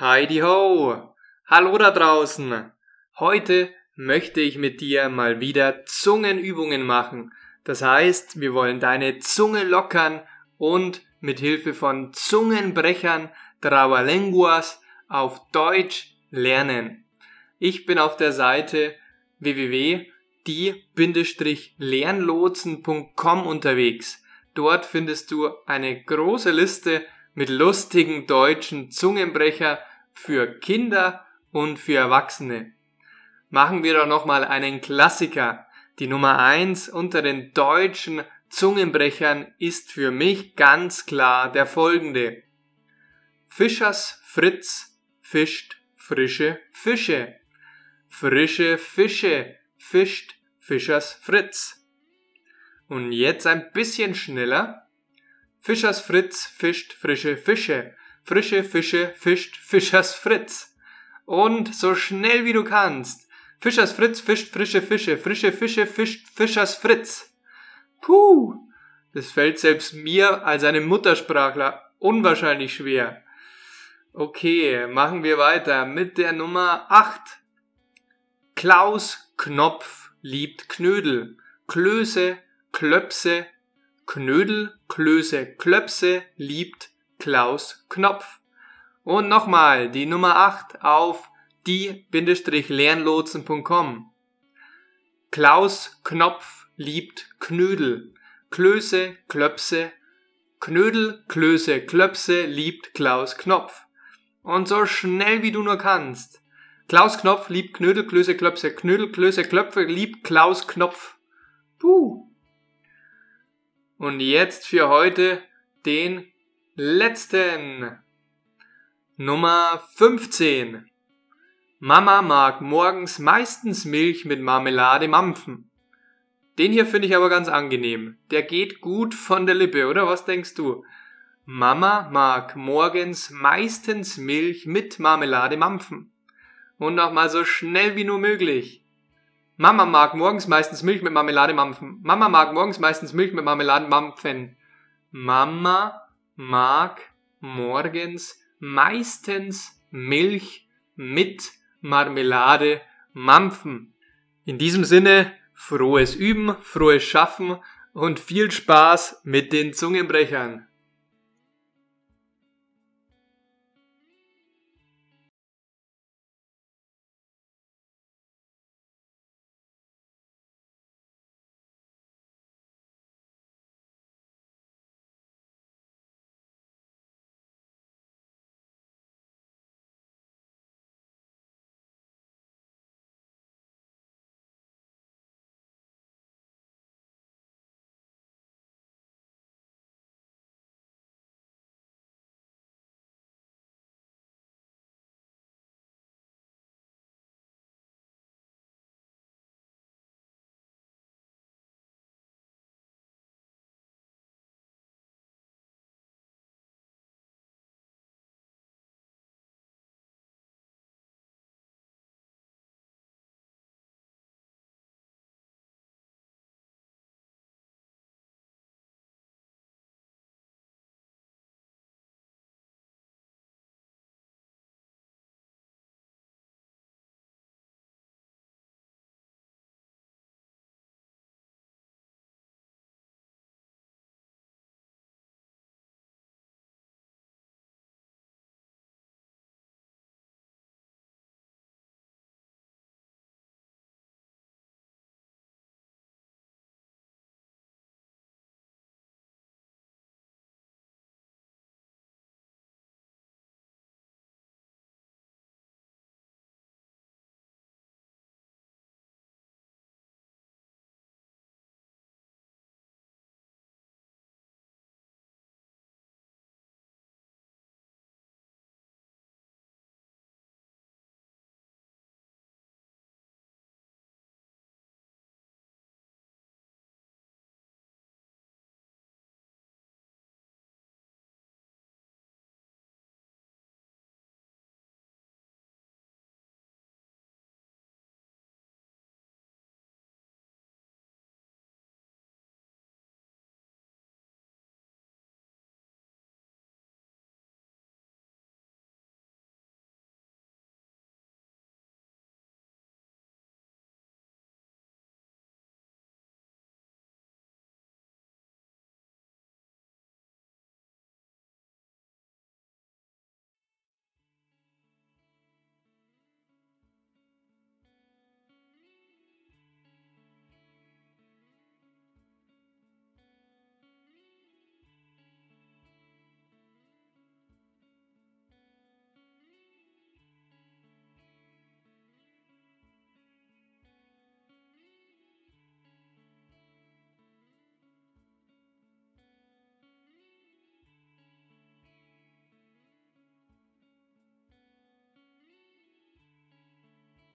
Heidi ho! Hallo da draußen! Heute möchte ich mit dir mal wieder Zungenübungen machen. Das heißt, wir wollen deine Zunge lockern und mit Hilfe von Zungenbrechern, Trabalenguas auf Deutsch lernen. Ich bin auf der Seite www.die-lernlotsen.com unterwegs. Dort findest du eine große Liste mit lustigen deutschen Zungenbrecher für Kinder und für Erwachsene. Machen wir doch nochmal einen Klassiker. Die Nummer eins unter den deutschen Zungenbrechern ist für mich ganz klar der folgende. Fischers Fritz fischt frische Fische. Frische Fische fischt Fischers Fritz. Und jetzt ein bisschen schneller. Fischers Fritz fischt frische Fische. Frische Fische fischt Fischers Fritz. Und so schnell wie du kannst. Fischers Fritz fischt frische Fische. Frische Fische fischt Fischers Fritz. Puh, das fällt selbst mir als einem Muttersprachler unwahrscheinlich schwer. Okay, machen wir weiter mit der Nummer 8. Klaus Knopf liebt Knödel. Klöße, Klöpse, Knödel, Klöße, Klöpse liebt Klaus Knopf. Und nochmal die Nummer 8 auf die-lernlotsen.com. Klaus Knopf liebt Knödel. Klöße, Klöpse, Knödel, Klöße, Klöpse liebt Klaus Knopf. Und so schnell wie du nur kannst. Klaus Knopf liebt Knödel, Klöße, Klöpse, Knödel, Klöße, Klöpfe liebt Klaus Knopf. Puh. Und jetzt für heute den letzten. Nummer 15. Mama mag morgens meistens Milch mit Marmelade mampfen. Den hier finde ich aber ganz angenehm. Der geht gut von der Lippe, oder was denkst du? Mama mag morgens meistens Milch mit Marmelade mampfen. Und nochmal so schnell wie nur möglich. Mama mag morgens meistens Milch mit Marmelade mampfen. Mama mag morgens meistens Milch mit Marmelade mampfen. Mama mag morgens meistens Milch mit Marmelade mampfen. In diesem Sinne, frohes Üben, frohes Schaffen und viel Spaß mit den Zungenbrechern.